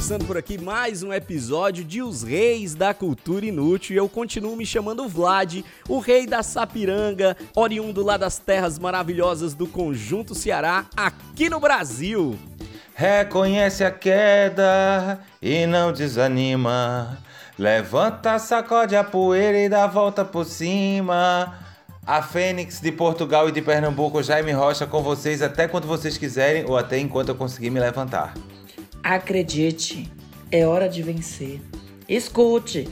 Começando por aqui mais um episódio de Os Reis da Cultura Inútil. E eu continuo me chamando Vlad, o rei da Sapiranga, oriundo lá das terras maravilhosas do Conjunto Ceará, aqui no Brasil. Reconhece a queda e não desanima. Levanta, sacode a poeira e dá a volta por cima. A Fênix de Portugal e de Pernambuco, Jaime Rocha, com vocês até quando vocês quiserem ou até enquanto eu conseguir me levantar. Acredite, é hora de vencer. Escute,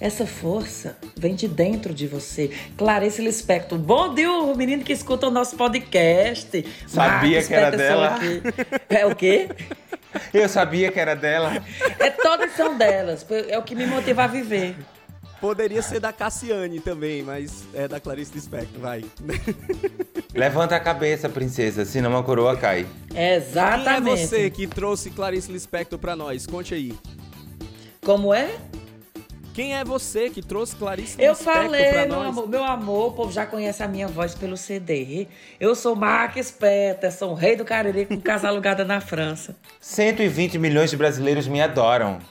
essa força vem de dentro de você. Clarice Lispector, bom dia, o menino que escuta o nosso podcast. Sabia Marcos que era Peterson dela. aqui. É o quê? Eu sabia que era dela. É todas são delas. É o que me motiva a viver. Poderia ser da Cassiane também, mas é da Clarice Lispector, vai. Levanta a cabeça, princesa, senão a coroa cai. Quem é Exatamente. você que trouxe Clarice Lispector pra nós? Conte aí. Como é? Quem é você que trouxe Clarice Eu Lispector falei, pra meu nós? amor, meu amor, o povo já conhece a minha voz pelo CD. Eu sou Marques Peterson, rei do Cariri com casa alugada na França. 120 milhões de brasileiros me adoram.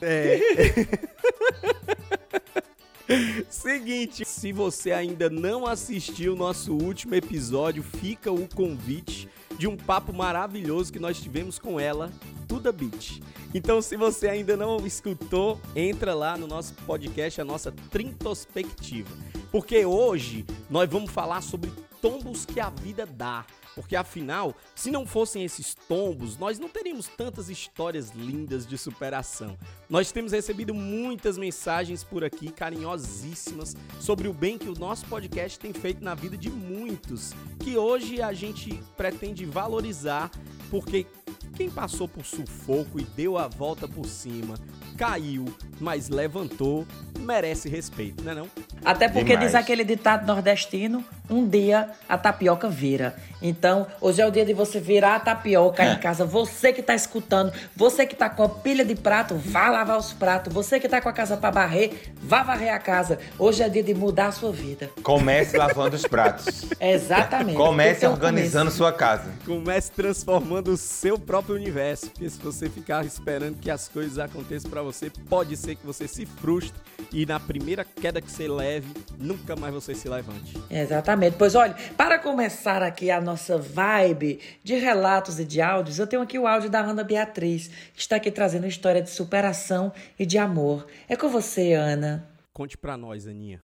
Seguinte, se você ainda não assistiu o nosso último episódio, fica o convite de um papo maravilhoso que nós tivemos com ela, Tuda Beach. Então, se você ainda não escutou, entra lá no nosso podcast, a nossa Trintospectiva. Porque hoje nós vamos falar sobre tombos que a vida dá. Porque afinal, se não fossem esses tombos, nós não teríamos tantas histórias lindas de superação. Nós temos recebido muitas mensagens por aqui, carinhosíssimas, sobre o bem que o nosso podcast tem feito na vida de muitos, que hoje a gente pretende valorizar, porque quem passou por sufoco e deu a volta por cima, caiu, mas levantou, merece respeito, né não? Até porque Demais. diz aquele ditado nordestino, um dia a tapioca vira. Então, hoje é o dia de você virar a tapioca em casa. Você que tá escutando, você que tá com a pilha de prato, vá lavar os pratos. Você que tá com a casa pra varrer, vá varrer a casa. Hoje é dia de mudar a sua vida. Comece lavando os pratos. Exatamente. Comece organizando começo. sua casa. Comece transformando o seu próprio universo, porque se você ficar esperando que as coisas aconteçam pra você, pode ser que você se frustre e na primeira queda que você leve, nunca mais você se levante. Exatamente. Pois olha, para começar aqui a nossa vibe de relatos e de áudios, eu tenho aqui o áudio da Ana Beatriz, que está aqui trazendo história de superação e de amor. É com você, Ana. Conte pra nós, Aninha.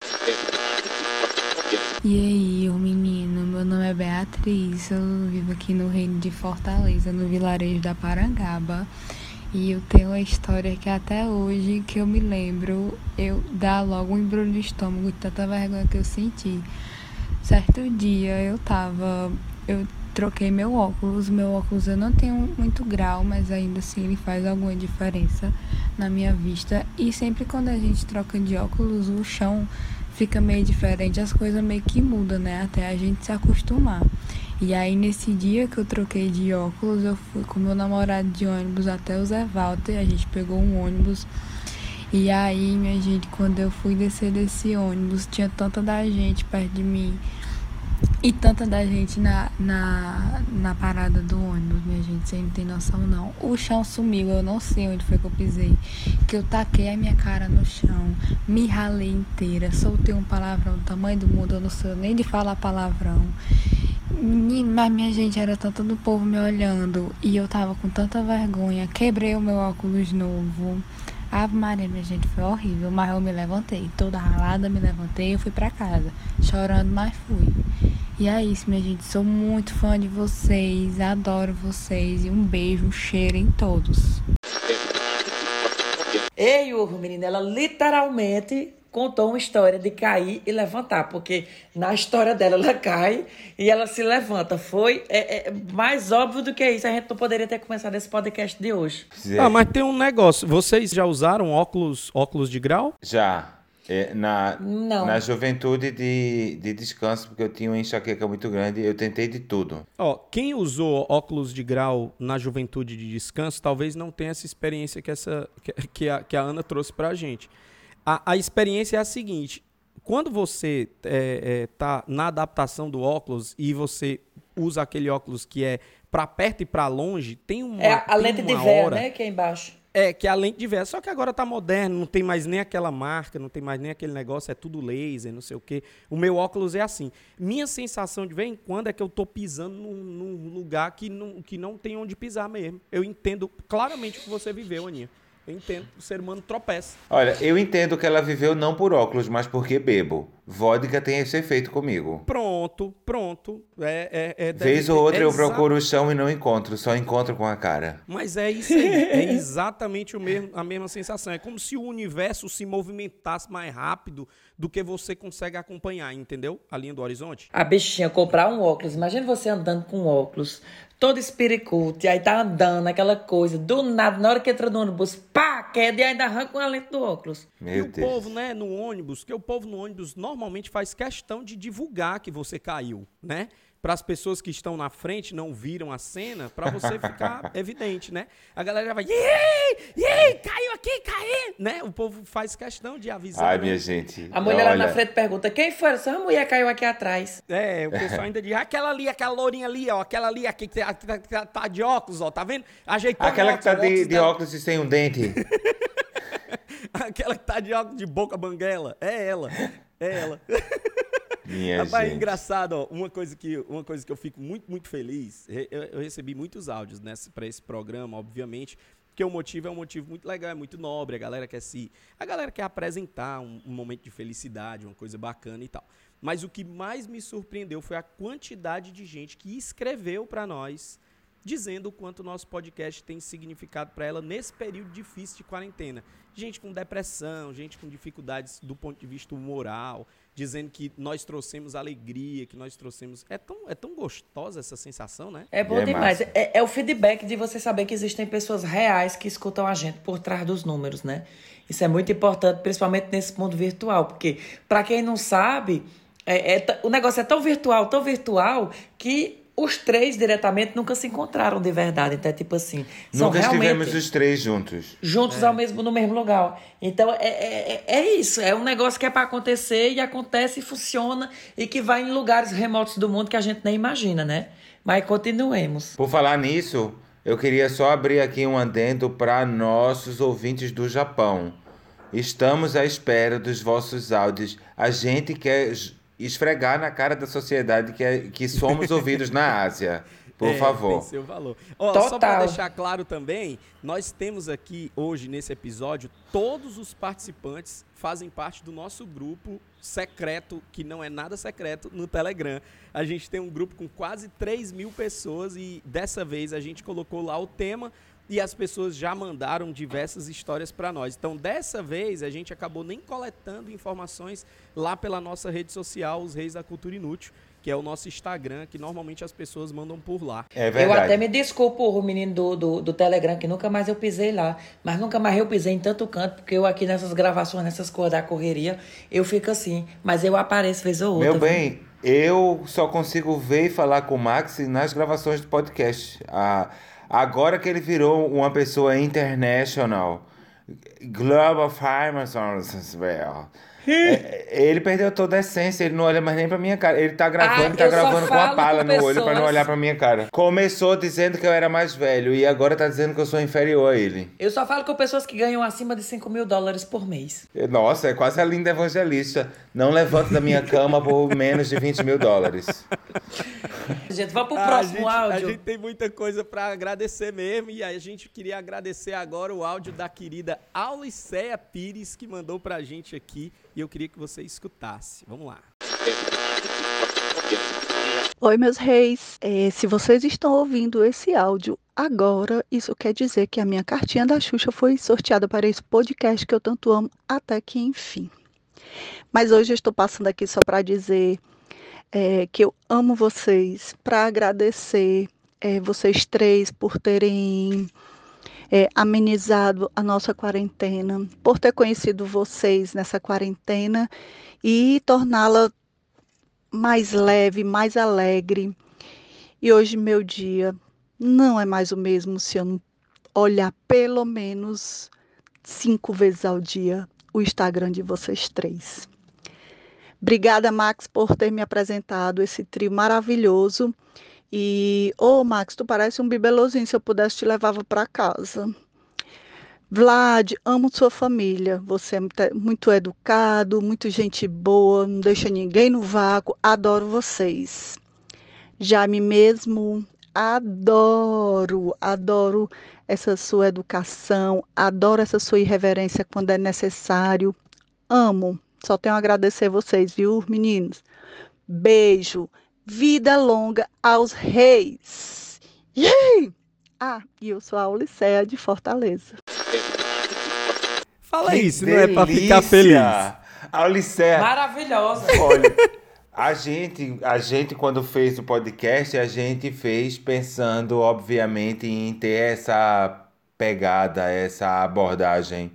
E aí, ô menino, meu nome é Beatriz, eu vivo aqui no reino de Fortaleza, no vilarejo da Parangaba. E eu tenho uma história que até hoje, que eu me lembro, eu dá logo um embrulho no estômago de tanta vergonha que eu senti. Certo dia eu tava. Eu troquei meu óculos. Meu óculos eu não tenho muito grau, mas ainda assim ele faz alguma diferença na minha vista. E sempre quando a gente troca de óculos, o chão fica meio diferente, as coisas meio que mudam, né? Até a gente se acostumar. E aí nesse dia que eu troquei de óculos, eu fui com meu namorado de ônibus até o Zé Walter, a gente pegou um ônibus. E aí, minha gente, quando eu fui descer desse ônibus, tinha tanta da gente perto de mim. E tanta da gente na, na, na parada do ônibus, minha gente, você não tem noção não. O chão sumiu, eu não sei onde foi que eu pisei. Que eu taquei a minha cara no chão, me ralei inteira, soltei um palavrão do tamanho do mundo, eu não sei nem de falar palavrão. Mas minha gente era tanto do povo me olhando e eu tava com tanta vergonha. Quebrei o meu óculos novo. Ave Maria, minha gente, foi horrível. Mas eu me levantei, toda ralada, me levantei e fui pra casa. Chorando, mas fui. E é isso, minha gente. Sou muito fã de vocês, adoro vocês. E um beijo, um cheiro em todos. Ei, urro, menina, ela literalmente contou uma história de cair e levantar, porque na história dela ela cai e ela se levanta. Foi é, é mais óbvio do que isso. A gente não poderia ter começado esse podcast de hoje. Ah, mas tem um negócio. Vocês já usaram óculos, óculos de grau? Já. É, na, Não. na juventude de, de descanso, porque eu tinha uma enxaqueca muito grande, eu tentei de tudo. Ó, quem usou óculos de grau na juventude de descanso talvez não tenha essa experiência que, essa, que, que a, que a Ana trouxe pra gente. A, a experiência é a seguinte: quando você é, é, tá na adaptação do óculos e você usa aquele óculos que é pra perto e pra longe, tem uma. É a lente de hora- né? Que é embaixo. É, que é a lente de véia. Só que agora tá moderno, não tem mais nem aquela marca, não tem mais nem aquele negócio, é tudo laser, não sei o quê. O meu óculos é assim. Minha sensação de vez em quando é que eu tô pisando num, num lugar que não, que não tem onde pisar mesmo. Eu entendo claramente o que você viveu, Aninha. Eu entendo, o ser humano tropeça. Olha, eu entendo que ela viveu não por óculos, mas porque bebo. Vodka tem esse efeito comigo. Pronto, pronto. É, é, é, Vez ou outra é eu procuro o chão e não encontro, só encontro com a cara. Mas é isso aí, é exatamente o mesmo, a mesma sensação. É como se o universo se movimentasse mais rápido do que você consegue acompanhar, entendeu? A linha do horizonte. A bichinha comprar um óculos. Imagina você andando com óculos, todo espiricute, aí tá andando, aquela coisa. Do nada, na hora que entra no ônibus, pá, queda e ainda arranca uma lente do óculos. e Meu o Deus. povo, né, no ônibus, que o povo no ônibus normalmente faz questão de divulgar que você caiu, né? Para as pessoas que estão na frente não viram a cena, para você ficar evidente, né? A galera vai, ei, ei, caiu aqui, caiu, né? O povo faz questão de avisar. Ai, né? minha gente. A mulher lá olha, na frente pergunta: quem foi? Essa mulher caiu aqui atrás. É, o pessoal ainda diz, aquela ali, aquela lourinha ali, ó, aquela ali, aqui, que tá, tá- de óculos, ó, tá vendo? Ajeitou Aquela o que tá óculos, de, óculos de óculos e sem um dente. Aquela que tá de óculos de boca banguela, é ela, é ela. Minha Rapaz, gente. engraçado, ó, uma coisa, que, uma coisa que eu fico muito, muito feliz, eu, eu recebi muitos áudios nessa, pra esse programa, obviamente, porque o motivo é um motivo muito legal, é muito nobre, a galera quer se... A galera quer apresentar um, um momento de felicidade, uma coisa bacana e tal. Mas o que mais me surpreendeu foi a quantidade de gente que escreveu pra nós, dizendo o quanto o nosso podcast tem significado para ela nesse período difícil de quarentena. Gente com depressão, gente com dificuldades do ponto de vista moral, dizendo que nós trouxemos alegria, que nós trouxemos. É tão, é tão gostosa essa sensação, né? É bom É demais. É, é o feedback de você saber que existem pessoas reais que escutam a gente por trás dos números, né? Isso é muito importante, principalmente nesse mundo virtual, porque para quem não sabe, é- é o negócio é tão virtual, tão virtual que os três diretamente nunca se encontraram de verdade. Então é tipo assim, são Nunca realmente estivemos os três juntos. juntos ao mesmo no mesmo lugar. Então é, é, é- é isso, é um negócio que é para acontecer e acontece e funciona e que vai em lugares remotos do mundo que a gente nem imagina, né? Mas continuemos. Por falar nisso, eu queria só abrir aqui um adendo para nossos ouvintes do Japão. Estamos à espera dos vossos áudios. A gente quer esfregar na cara da sociedade que, é- que somos ouvidos na Ásia. Por É, favor. Tem seu valor. Ó, só para Total. deixar claro também, nós temos aqui hoje nesse episódio todos os participantes fazem parte do nosso grupo secreto, que não é nada secreto, no Telegram. A gente tem um grupo com quase 3 mil pessoas e dessa vez a gente colocou lá o tema e as pessoas já mandaram diversas histórias para nós. Então, dessa vez, a gente acabou nem coletando informações lá pela nossa rede social, os Reis da Cultura Inútil, que é o nosso Instagram, que normalmente as pessoas mandam por lá. É Eu verdade. até me desculpo o menino do, do, do Telegram, que nunca mais eu pisei lá. Mas nunca mais eu pisei em tanto canto, porque eu aqui nessas gravações, nessas coisas da correria, eu fico assim. Mas eu apareço vez ou outra. Meu viu? bem, eu só consigo ver e falar com o Max nas gravações do podcast. Ah, agora que ele virou uma pessoa international, Global Farmers, é, ele perdeu toda a essência, ele não olha mais nem pra minha cara. Ele tá gravando, Ah, tá gravando com a pala com no olho pra não pessoas- olhar pra minha cara. Começou dizendo que eu era mais velho e agora tá dizendo que eu sou inferior a ele. Eu só falo com pessoas que ganham acima de 5 mil dólares por mês. Nossa, é quase a linda evangelista. Não levanto da minha cama por menos de 20 mil dólares. Gente, vamos pro Ah, próximo a gente, áudio. A gente tem muita coisa pra agradecer mesmo e a gente queria agradecer agora o áudio da querida Auliceia Pires que mandou pra gente aqui e eu queria que você escutasse. Vamos lá. Oi, meus reis. Eh, se vocês estão ouvindo esse áudio agora, isso quer dizer que a minha cartinha da Xuxa foi sorteada para esse podcast que eu tanto amo, até que enfim. Mas hoje eu estou passando aqui só para dizer é, que eu amo vocês, para agradecer é, vocês três por terem é, amenizado a nossa quarentena, por ter conhecido vocês nessa quarentena e torná-la mais leve, mais alegre. E hoje meu dia não é mais o mesmo se eu não olhar pelo menos cinco vezes ao dia o Instagram de vocês três. Obrigada, Max, por ter me apresentado esse trio maravilhoso. E, ô, oh, Max, tu parece um bibelozinho. Se eu pudesse, te levava para casa. Vlad, amo sua família. Você é muito educado, muito gente boa, não deixa ninguém no vácuo. Adoro vocês. Jaime mesmo, adoro, adoro essa sua educação, adoro essa sua irreverência quando é necessário. Amo. Só tenho a agradecer vocês, viu, meninos? Beijo. Vida longa aos reis. Yay! Ah, e eu sou a Ulicéia de Fortaleza. Fala isso, delícia. não é pra ficar feliz. A Ulicéia. Maravilhosa. Olha, a gente, a gente, quando fez o podcast, a gente fez pensando, obviamente, em ter essa pegada, essa abordagem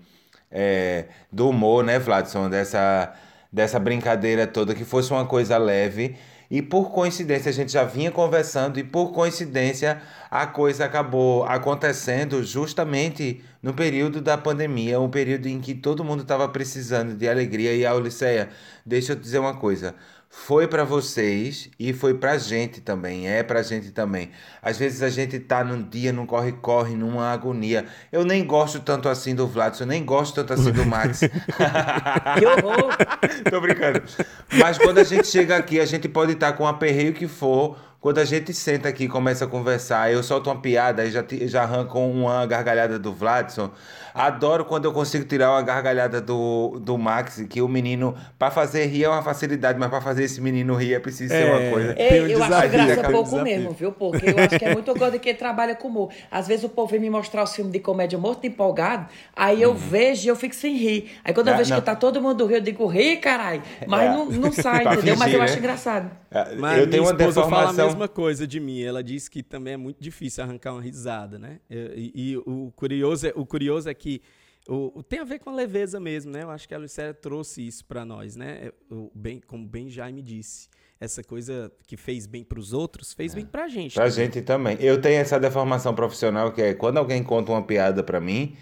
é, do humor, né, Vladson? Dessa, dessa brincadeira toda, que fosse uma coisa leve. E por coincidência, a gente já vinha conversando, e por coincidência, a coisa acabou acontecendo justamente no período da pandemia, um período em que todo mundo estava precisando de alegria. E a Uliceia, deixa eu dizer uma coisa foi para vocês e foi pra gente também, é pra gente também. Às vezes a gente tá num dia, num corre-corre, numa agonia. Eu nem gosto tanto assim do Vlad, eu nem gosto tanto assim do Max. que horror! Tô brincando. Mas quando a gente chega aqui, a gente pode estar tá com o aperreio que for, quando a gente senta aqui e começa a conversar, eu solto uma piada e já, já arranco uma gargalhada do Vladson. Adoro quando eu consigo tirar uma gargalhada do, do Max, que o menino, para fazer rir é uma facilidade, mas para fazer esse menino rir é preciso é, ser uma coisa. É, um eu acho graça pouco desafio. mesmo, viu? Porque eu acho que é muito gosto de quem trabalha com humor. Às vezes o povo vem me mostrar os filmes de comédia morto empolgado, aí eu uhum. vejo e eu fico sem rir. Aí quando eu ah, vejo não. que tá todo mundo rindo, eu digo, ri, caralho. Mas é. não, não sai, entendeu? Fingir, mas eu né? acho engraçado. É, mas eu tenho uma deformação. fala a mesma coisa de mim. Ela diz que também é muito difícil arrancar uma risada, né? E, e, e o, curioso é, o curioso é que o, tem a ver com a leveza mesmo, né? Eu acho que a Lucélia trouxe isso para nós, né? O, bem, como bem Jaime disse, essa coisa que fez bem para os outros, fez é. bem para a gente. Para a gente também. Eu tenho essa deformação profissional que é quando alguém conta uma piada para mim,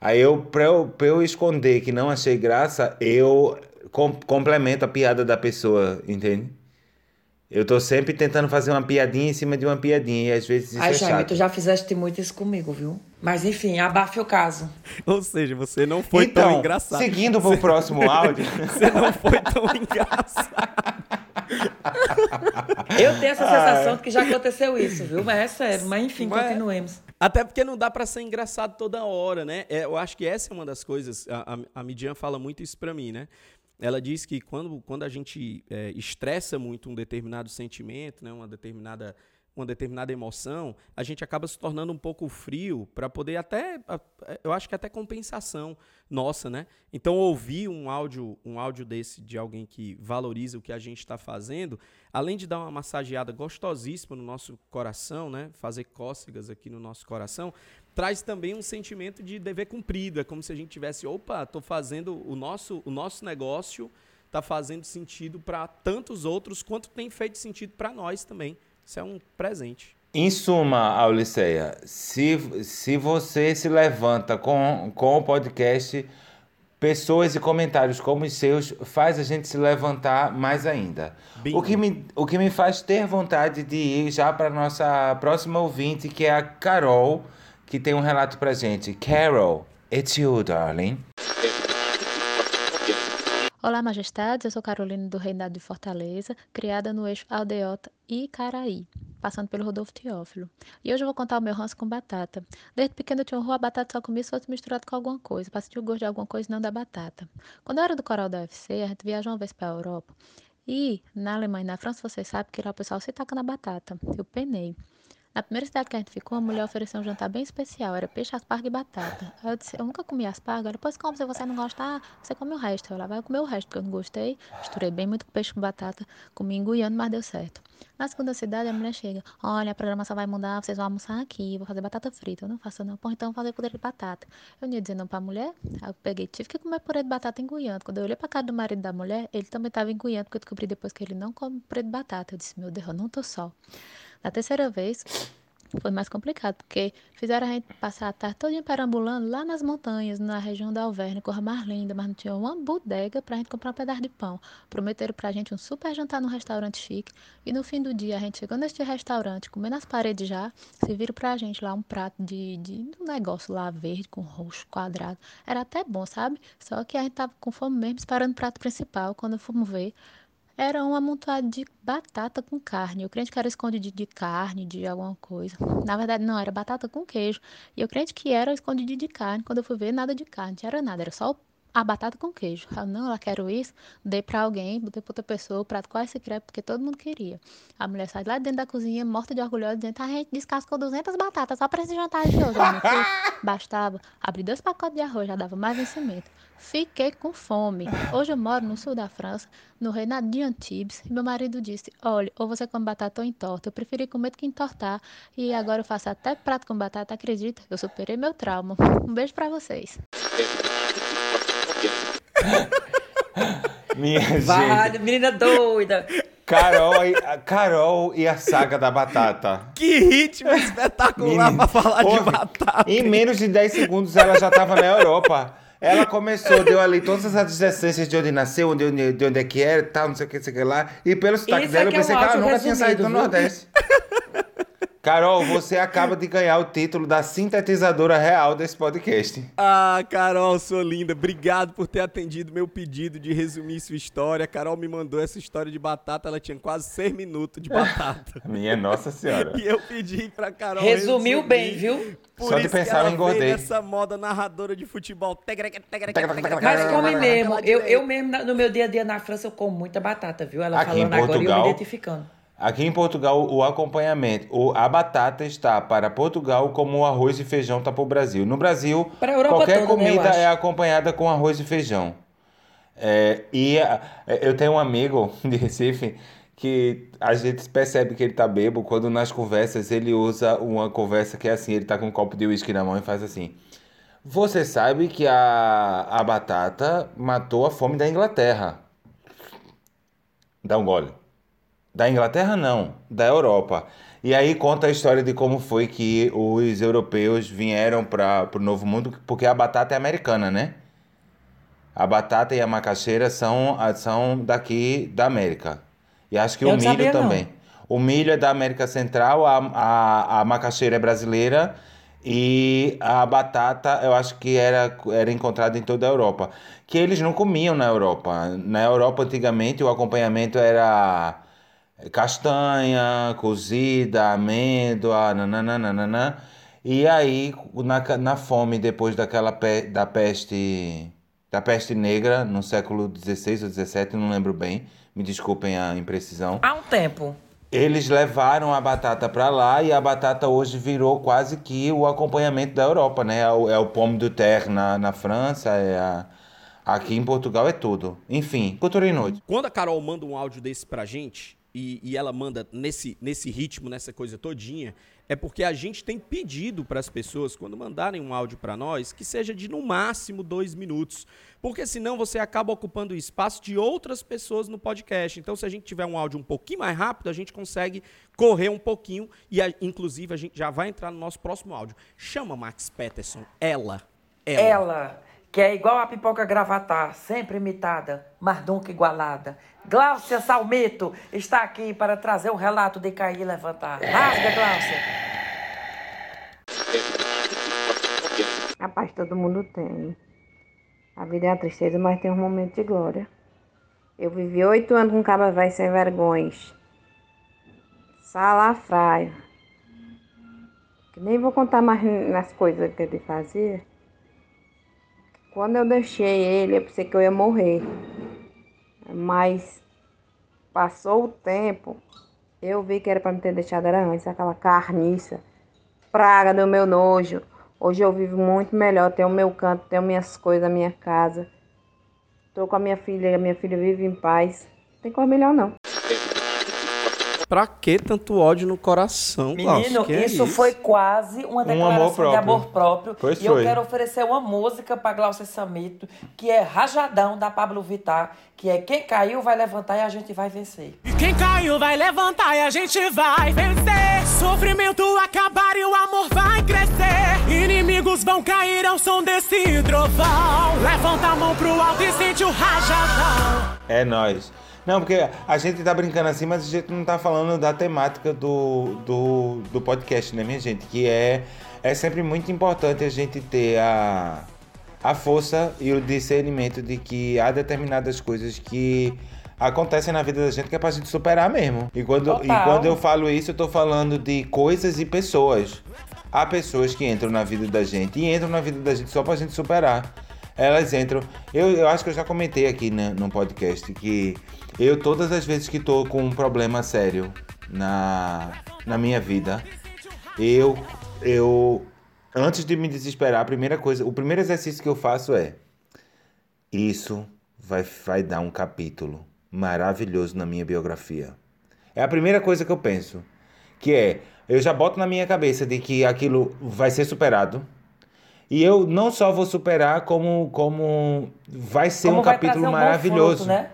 aí eu para eu, eu esconder que não achei graça, eu com, complemento a piada da pessoa, entende? Eu tô sempre tentando fazer uma piadinha em cima de uma piadinha e às vezes isso Ai, é Jaime, chato. tu já fizeste muito isso comigo, viu? Mas enfim, abafe o caso. Ou seja, você não foi então, tão engraçado. seguindo pro próximo áudio... você não foi tão engraçado. Eu tenho essa sensação de que já aconteceu isso, viu? Mas é sério. Mas enfim, Mas... continuemos. Até porque não dá para ser engraçado toda hora, né? É, eu acho que essa é uma das coisas. A, a, a Midian fala muito isso para mim, né? Ela diz que quando, quando a gente é, estressa muito um determinado sentimento, né, uma, determinada, uma determinada emoção, a gente acaba se tornando um pouco frio para poder até, eu acho que até compensação nossa, né? Então ouvir um áudio, um áudio desse de alguém que valoriza o que a gente está fazendo, além de dar uma massageada gostosíssima no nosso coração, né? Fazer cócegas aqui no nosso coração, traz também um sentimento de dever cumprido. É como se a gente tivesse, opa, estou fazendo o nosso, o nosso negócio está fazendo sentido para tantos outros quanto tem feito sentido para nós também. Isso é um presente. Em suma, Auliceia, se, se você se levanta com, com o podcast, pessoas e comentários como os seus faz a gente se levantar mais ainda. O que, me, o que me faz ter vontade de ir já para nossa próxima ouvinte, que é a Carol, que tem um relato pra gente. Carol, it's you, darling. Olá, majestades. Eu sou Carolina do Reinado de Fortaleza, criada no eixo Aldeota e Caraí, passando pelo Rodolfo Teófilo. E hoje eu vou contar o meu ranço com batata. Desde pequeno eu tinha horror a batata só comia se fosse misturado com alguma coisa, para sentir o gosto de alguma coisa e não da batata. Quando eu era do coral da UFC, a gente viajou uma vez para a Europa. E na Alemanha e na França, vocês sabem que lá o pessoal se taca na batata. Eu penei. Na primeira cidade que a gente ficou, a mulher ofereceu um jantar bem especial. Era peixe, aspargo e batata. Aí eu disse, eu nunca comi aspargo. Ela, pois como, se você não gostar, você come o resto. Eu lá, vai comer o resto, porque eu não gostei. Misturei bem muito peixe com batata. Comi enguiando, mas deu certo. Na segunda cidade, a mulher chega. Olha, a programação vai mudar, vocês vão almoçar aqui. Vou fazer batata frita. Eu não faço não. Pô, então vou fazer purê de batata. Eu não ia dizer não pra mulher. Aí eu peguei, tive que comer purê de batata enguiando. Quando eu olhei pra cara do marido da mulher, ele também tava enguiando, porque eu descobri depois que ele não come purê de batata. Eu disse, meu Deus, eu não tô só. Na terceira vez, foi mais complicado, porque fizeram a gente passar a tarde toda perambulando lá nas montanhas, na região da Alverne, cor mais linda, mas não tinha uma bodega pra gente comprar um pedaço de pão. Prometeram pra gente um super jantar num restaurante chique, e no fim do dia a gente chegou neste restaurante, comendo nas paredes já, serviram pra gente lá um prato de, de um negócio lá verde, com roxo, quadrado. Era até bom, sabe? Só que a gente tava com fome mesmo, esperando o prato principal, quando fomos ver, era um amontoado de batata com carne. Eu crente que era escondido de carne, de alguma coisa. Na verdade, não, era batata com queijo. E eu crente que era escondido de carne. Quando eu fui ver, nada de carne, não era nada, era só a batata com queijo. Não, ela quero isso, dei para alguém, botei para outra pessoa, o prato quase se crepe, porque todo mundo queria. A mulher sai lá dentro da cozinha, morta de orgulho, dizendo, a gente descascou 200 batatas só para esse jantar de hoje. Bastava abrir dois pacotes de arroz, já dava mais vencimento. Fiquei com fome. Hoje eu moro no sul da França, no reinado de Antibes, e meu marido disse: Olha, ou você come batata ou entorta. Eu preferi comer do que entortar, e agora eu faço até prato com batata, acredita? Eu superei meu trauma. Um beijo para vocês. Minha Vai, gente. menina doida. Carol e, a Carol e a saga da batata. Que ritmo espetacular Menino, pra falar de batata. Em menos de 10 segundos ela já tava na Europa. Ela começou, deu ali todas as adjacências de onde nasceu, de onde, de onde é que era, tal, não sei o que, não sei o que lá. E pelo sotaque Isso dela, é eu que é pensei que ela nunca tinha saído do? Nordeste. Carol, você acaba de ganhar o título da sintetizadora real desse podcast. Ah, Carol, sua linda. Obrigado por ter atendido meu pedido de resumir sua história. A Carol me mandou essa história de batata, ela tinha quase 6 minutos de batata. Minha Nossa Senhora. e eu pedi pra Carol Resumiu resumir. bem, viu? Por Só de isso que pensar, ela eu engordei. veio nessa moda narradora de futebol. Mas come mesmo. Eu, eu mesmo, no meu dia a dia na França, eu como muita batata, viu? Ela Aqui em falando agora e eu Portugal, me identificando. Aqui em Portugal, o acompanhamento, o, a batata está para Portugal como o arroz e feijão está para o Brasil. No Brasil, qualquer toda, né, comida acho. é acompanhada com arroz e feijão. É, e a- eu tenho um amigo de Recife que a gente percebe que ele tá bebo quando nas conversas ele usa uma conversa que é assim, ele tá com um copo de uísque na mão e faz assim. Você sabe que a, a batata matou a fome da Inglaterra. Dá um gole. Da Inglaterra, não, da Europa. E aí conta a história de como foi que os europeus vieram para o Novo Mundo, porque a batata é americana, né? A batata e a macaxeira são, são daqui da América. E acho que Eu o não milho sabia, não. também. O milho é da América Central, a, a, a macaxeira é brasileira e a batata eu acho que era, era encontrada em toda a Europa. Que eles não comiam na Europa. Na Europa, antigamente, o acompanhamento era castanha, cozida, amêndoa, nananana. E aí, na, na fome, depois daquela pe- da peste, da peste negra, no século XVI ou XVII, não lembro bem, me desculpem a imprecisão. Há um tempo. Eles levaram a batata para lá e a batata hoje virou quase que o acompanhamento da Europa, né? É o, é o pomme de terre na, na França, é a- aqui em Portugal é tudo. Enfim, cultura inútil. Quando a Carol manda um áudio desse pra gente, e, e ela manda nesse, nesse ritmo, nessa coisa todinha, é porque a gente tem pedido para as pessoas, quando mandarem um áudio para nós, que seja de no máximo dois minutos. Porque senão você acaba ocupando o espaço de outras pessoas no podcast. Então, se a gente tiver um áudio um pouquinho mais rápido, a gente consegue correr um pouquinho. E, a- inclusive, a gente já vai entrar no nosso próximo áudio. Chama Max Peterson, ela. Ela. Ela, que é igual a pipoca gravatar, sempre imitada, mas nunca igualada. Gláucia Salmeto está aqui para trazer o relato de cair e levantar. Rasga, Gláucia. Rapaz, todo mundo tem. A vida é uma tristeza, mas tem um momento de glória. Eu vivi oito anos com caba velho sem vergonhas. Salafraio. Que nem vou contar mais nas coisas que ele fazia. Quando eu deixei ele, eu pensei que eu ia morrer. Mas passou o tempo Eu vi que era pra me ter deixado era antes, aquela carniça, praga do meu nojo. Hoje eu vivo muito melhor, tenho o meu canto, tenho minhas coisas, minha casa. Tô com a minha filha, a minha filha vive em paz. Não tem coisa melhor não. Pra que tanto ódio no coração? Menino, Que é isso, foi quase uma Um declaração amor de próprio. amor próprio. Pois e eu foi. quero oferecer uma música pra Glaucia Samito, que é Rajadão, da Pablo Vittar, que é Quem Caiu Vai Levantar e a Gente Vai Vencer. Quem caiu vai levantar e a gente vai vencer. Sofrimento acabar e o amor vai crescer. Inimigos vão cair ao som desse trovão. Levanta a mão pro alto e sente o rajadão. É nóis. Não, porque a gente tá brincando assim, mas a gente não tá falando da temática do, do, do podcast, né, minha gente? Que é, é sempre muito importante a gente ter a, a força e o discernimento de que há determinadas coisas que acontecem na vida da gente que é pra gente superar mesmo. E quando, e quando eu falo isso, eu tô falando de coisas e pessoas. Há pessoas que entram na vida da gente e entram na vida da gente só pra gente superar. Elas entram. Eu, eu acho que eu já comentei aqui né, no podcast que eu, todas as vezes que tô com um problema sério na, na minha vida, eu, eu, antes de me desesperar, a primeira coisa, o primeiro exercício que eu faço é: isso vai, vai dar um capítulo maravilhoso na minha biografia. É a primeira coisa que eu penso. Que é, eu já boto na minha cabeça de que aquilo vai ser superado. E eu não só vou superar, como, como vai ser Como um vai capítulo um maravilhoso. fruto, né?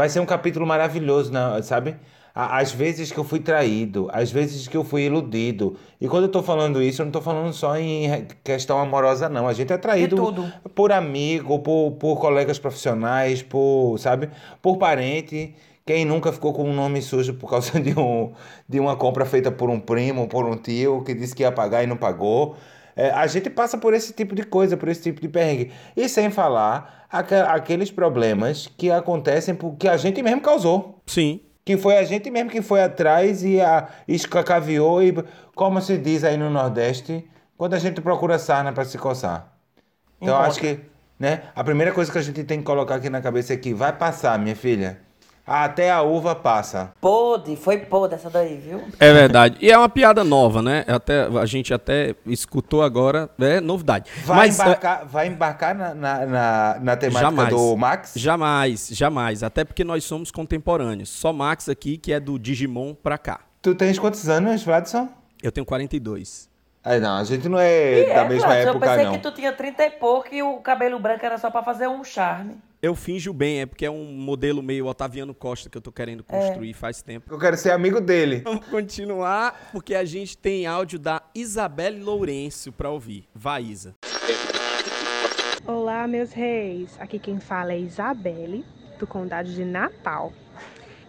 Vai ser um capítulo maravilhoso, né, sabe? A- Às vezes que eu fui traído, às vezes que eu fui iludido. E quando eu tô falando isso, eu não tô falando só em questão amorosa, não. A gente é traído tudo. por amigo, por, por colegas profissionais, por, sabe? Por parente. Quem nunca ficou com um nome sujo por causa de, um, de uma compra feita por um primo, por um tio, que disse que ia pagar e não pagou. É, a gente passa por esse tipo de coisa, por esse tipo de perrengue. E sem falar aqueles problemas que acontecem porque a gente mesmo causou. Sim. Que foi a gente mesmo que foi atrás e a escacaviou e, como se diz aí no Nordeste, quando a gente procura sarna para se coçar. Então acho que, né, a primeira coisa que a gente tem que colocar aqui na cabeça é que vai passar, minha filha. Até a uva passa. Pôde, foi pôde essa daí, viu? É verdade. E é uma piada nova, né? Até, a gente até escutou agora, é novidade. Vai Mas, embarcar, vai embarcar na, na, na, na é, temática jamais. do Max? Jamais, jamais. Até porque nós somos contemporâneos. Só Max aqui, que é do Digimon pra cá. Tu tens quantos anos, Vladson? Eu tenho 42. Aí não, a gente não é E da é, mesma Flávio, época, eu pensei não. que tu tinha 30 e pouco e o cabelo branco era só pra fazer um charme. Eu finjo bem, é porque é um modelo meio Otaviano Costa que eu tô querendo construir faz tempo. Eu quero ser amigo dele. Vamos continuar, porque a gente tem áudio da Isabelle Lourenço pra ouvir. Vai, Isa. Olá, meus reis. Aqui quem fala é Isabelle, do Condado de Natal.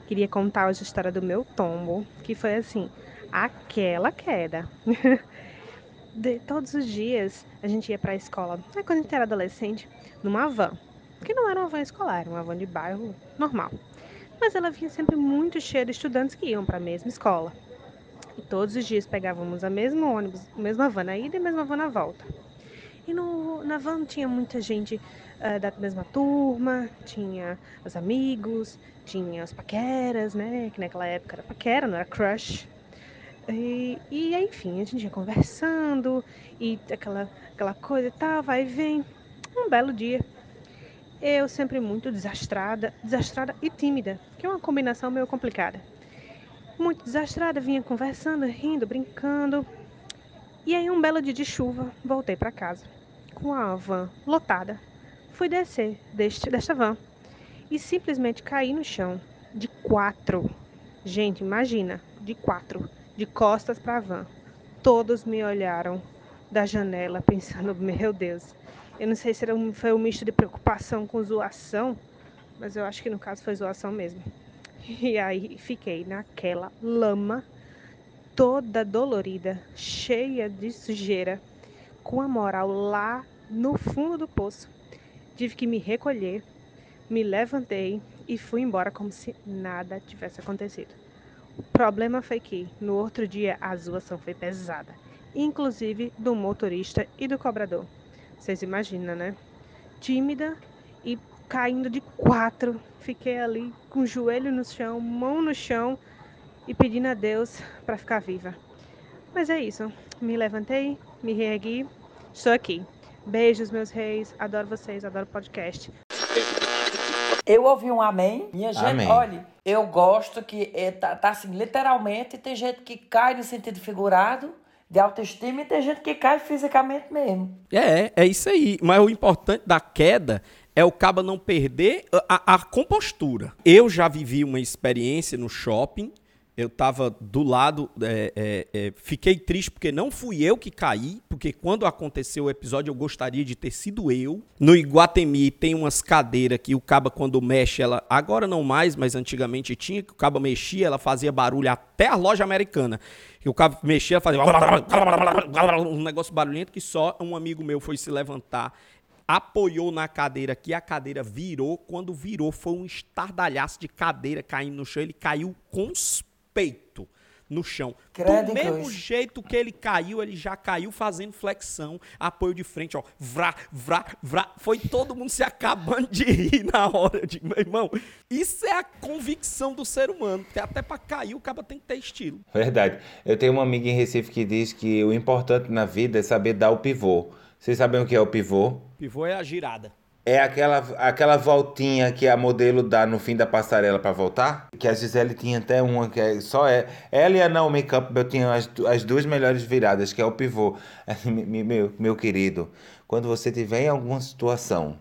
Queria contar hoje a história do meu tombo, que foi assim, aquela queda. De, todos os dias a gente ia pra escola, né, quando a gente era adolescente, numa van. Que não era uma van escolar, era uma van de bairro normal. Mas ela vinha sempre muito cheia de estudantes que iam para a mesma escola. E todos os dias pegávamos a mesma ônibus, a mesma van na ida e a mesma van na volta. E no, na van tinha muita gente ah, da mesma turma, tinha os amigos, tinha as paqueras, né? Que naquela época era paquera, não era crush. E, e enfim, a gente ia conversando e aquela, aquela coisa e tal, vai e vem. Um belo dia, eu sempre muito desastrada, desastrada e tímida, que é uma combinação meio complicada. Muito desastrada, vinha conversando, rindo, brincando. E aí, um belo dia de chuva, voltei para casa com a van lotada. Fui descer deste, desta van e simplesmente caí no chão de quatro. Gente, imagina, de quatro, de costas para a van. Todos me olharam da janela pensando, meu Deus. Eu não sei se era um, foi um misto de preocupação com zoação, mas eu acho que no caso foi zoação mesmo. E aí fiquei naquela lama toda dolorida, cheia de sujeira, com a moral lá no fundo do poço. Tive que me recolher, me levantei e fui embora como se nada tivesse acontecido. O problema foi que no outro dia a zoação foi pesada, inclusive do motorista e do cobrador. Vocês imaginam, né? Tímida e caindo de quatro. Fiquei ali com o joelho no chão, mão no chão e pedindo a Deus para ficar viva. Mas é isso. Me levantei, me reergui, estou aqui. Beijos, meus reis. Adoro vocês, adoro o podcast. Eu ouvi um amém. Minha gente, Amém. olha, eu gosto que é, tá, tá assim, literalmente, tem gente que cai no sentido figurado de autoestima e tem gente que cai fisicamente mesmo. É, é isso aí. Mas o importante da queda é o caba não perder a, a compostura. Eu já vivi uma experiência no shopping. Eu tava do lado, é, é, é, fiquei triste porque não fui eu que caí, porque quando aconteceu o episódio eu gostaria de ter sido eu. No Iguatemi tem umas cadeiras que o caba quando mexe, ela agora não mais, mas antigamente tinha, que o caba mexia, ela fazia barulho até a loja americana. Que o caba mexia, ela fazia um negócio barulhento que só um amigo meu foi se levantar apoiou na cadeira que a cadeira virou. Quando virou, foi um estardalhaço de cadeira caindo no chão. Ele caiu com os peitos no chão. Credo, Do mesmo jeito que ele caiu, ele já caiu fazendo flexão, apoio de frente, ó. Vrá, vrá, vrá. Foi todo mundo se acabando de rir na hora. De, meu irmão, isso é a convicção do ser humano. Porque até pra cair, o cara tem que ter estilo. Verdade. Eu tenho uma amiga em Recife que diz que o importante na vida é saber dar o pivô. Vocês sabem o que é o pivô? Pivô é a girada. É aquela, aquela voltinha que a modelo dá no fim da passarela pra voltar. Que a Gisele tinha até uma que é só é. Ela e a Naomi Campbell tinham as, as duas melhores viradas, que é o pivô. Me- Meu, meu querido, quando você tiver em alguma situação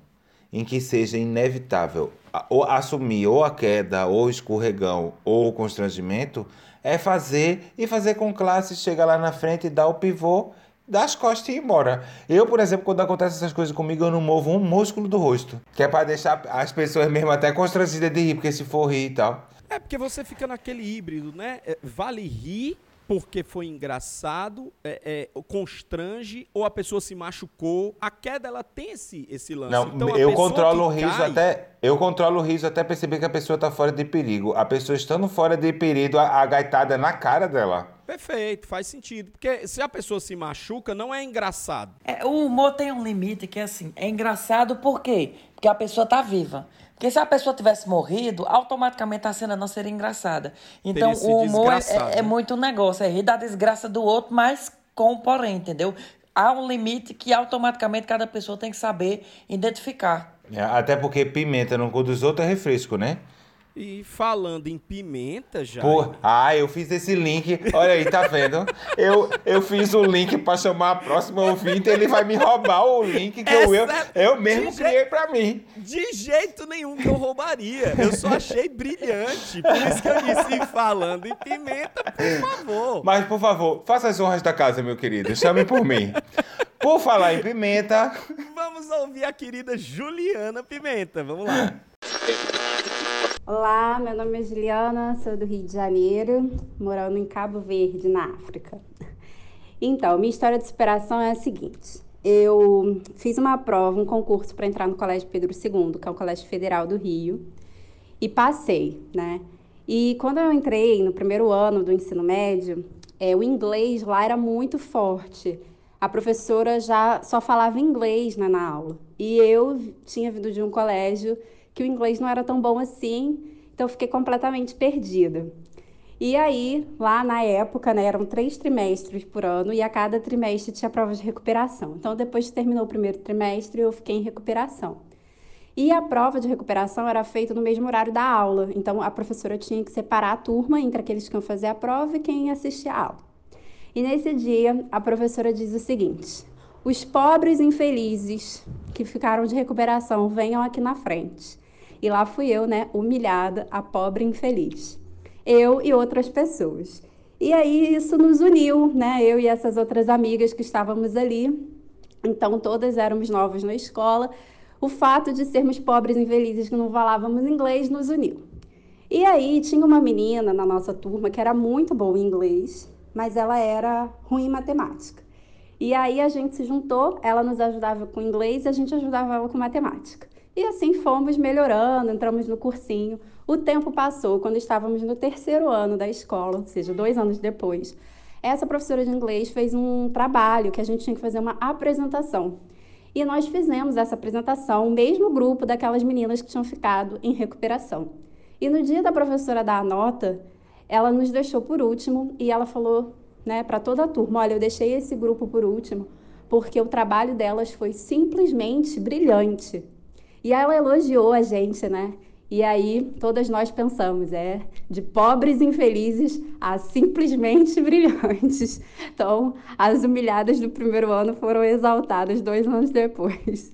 em que seja inevitável ou assumir ou a queda, ou escorregão, ou constrangimento, é fazer e fazer com classe, chegar lá na frente e dar o pivô dar as costas e ir embora. Eu, por exemplo, quando acontecem essas coisas comigo, eu não movo um músculo do rosto. Que é pra deixar as pessoas mesmo até constrangidas de rir, porque se for rir e tal. É porque você fica naquele híbrido, né? É, Vale rir porque foi engraçado, é, é, constrange, ou a pessoa se machucou. A queda, ela tem esse, esse lance. Não, Então, eu controlo o riso cai- até. Eu controlo o riso até perceber que a pessoa tá fora de perigo. A pessoa estando fora de perigo, a, a gaitada na cara dela. Perfeito, faz sentido. Porque se a pessoa se machuca, não é engraçado. É, o humor tem um limite que, assim, é engraçado por quê? Porque a pessoa tá viva. Porque se a pessoa tivesse morrido, automaticamente a cena não seria engraçada. Então, o humor é, é né? muito um negócio, é rir da desgraça do outro, mas com porém, entendeu? Há um limite que automaticamente cada pessoa tem que saber identificar. É, Até porque pimenta no cu dos outros é refresco, né? E falando em pimenta, já. Pô, ah, eu fiz esse link. Olha aí, tá vendo? Eu, eu fiz o link pra chamar a próxima ouvinte. Ele vai me roubar o link que eu, eu, Essa- eu mesmo de criei pra mim. De jeito nenhum que eu roubaria. Eu só achei brilhante. Por isso que eu disse falando em pimenta, por favor. Mas, por favor, faça as honras da casa, meu querido. Chame por mim. Por falar em pimenta. Vamos ouvir a querida Juliana Pimenta. Vamos lá. Olá, meu nome é Juliana, sou do Rio de Janeiro, morando em Cabo Verde, na África. Então, minha história de superação é a seguinte: eu fiz uma prova, um concurso para entrar no Colégio Pedro II, que é o Colégio Federal do Rio, e passei, né? E quando eu entrei no primeiro ano do ensino médio, é, o inglês lá era muito forte. A professora já só falava inglês né, na aula. E eu tinha vindo de um colégio que o inglês não era tão bom assim, então fiquei completamente perdida. E aí, lá na época, né, eram três trimestres por ano e a cada trimestre tinha prova de recuperação. Então, depois que terminou o primeiro trimestre, eu fiquei em recuperação. E a prova de recuperação era feita no mesmo horário da aula. Então, a professora tinha que separar a turma entre aqueles que iam fazer a prova e quem ia assistir a aula. E nesse dia, a professora diz o seguinte: os pobres infelizes que ficaram de recuperação venham aqui na frente. E lá fui eu, né, humilhada, a pobre infeliz. Eu e outras pessoas. E aí isso nos uniu, né, eu e essas outras amigas que estávamos ali. Então todas éramos novas na escola. O fato de sermos pobres infelizes que não falávamos inglês nos uniu. E aí tinha uma menina na nossa turma que era muito boa em inglês, mas ela era ruim em matemática. E aí a gente se juntou, ela nos ajudava com inglês e a gente ajudava ela com matemática. E assim fomos melhorando, entramos no cursinho. O tempo passou, quando estávamos no terceiro ano da escola, ou seja, dois anos depois. Essa professora de inglês fez um trabalho que a gente tinha que fazer uma apresentação. E nós fizemos essa apresentação, o mesmo grupo daquelas meninas que tinham ficado em recuperação. E no dia da professora dar a nota, ela nos deixou por último e ela falou né, para toda a turma: olha, eu deixei esse grupo por último porque o trabalho delas foi simplesmente brilhante. E ela elogiou a gente, né? E aí todas nós pensamos, é de pobres infelizes a simplesmente brilhantes. Então, as humilhadas do primeiro ano foram exaltadas dois anos depois.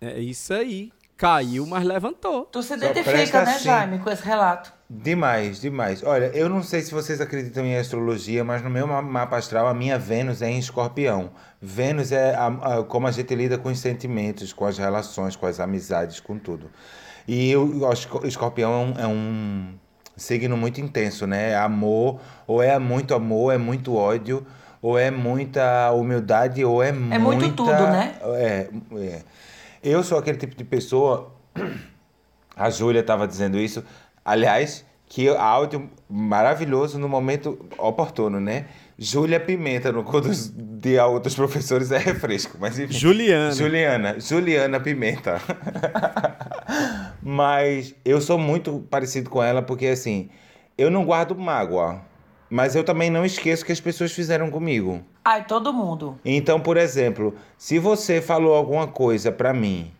É isso aí. Caiu, mas levantou. Tu se identifica, né, assim. Jaime, com esse relato? Demais, demais. Olha, eu não sei se vocês acreditam em astrologia, mas no meu ma- mapa astral, a minha Vênus é em escorpião. Vênus é a- a- como a gente lida com os sentimentos, com as relações, com as amizades, com tudo. E eu, o esco- escorpião é um, é um signo muito intenso, né? É amor, ou é muito amor, é muito ódio, ou é muita humildade, ou é, muito muita... tudo, né? É, é. Eu sou aquele tipo de pessoa a Júlia estava dizendo isso. Aliás, que áudio maravilhoso no momento oportuno, né? Júlia Pimenta, no quando de outros professores é refresco, mas enfim. Juliana. Juliana. Juliana Pimenta. mas eu sou muito parecido com ela porque, assim, eu não guardo mágoa, mas eu também não esqueço que as pessoas fizeram comigo. Ai, todo mundo. Então, por exemplo, se você falou alguma coisa pra mim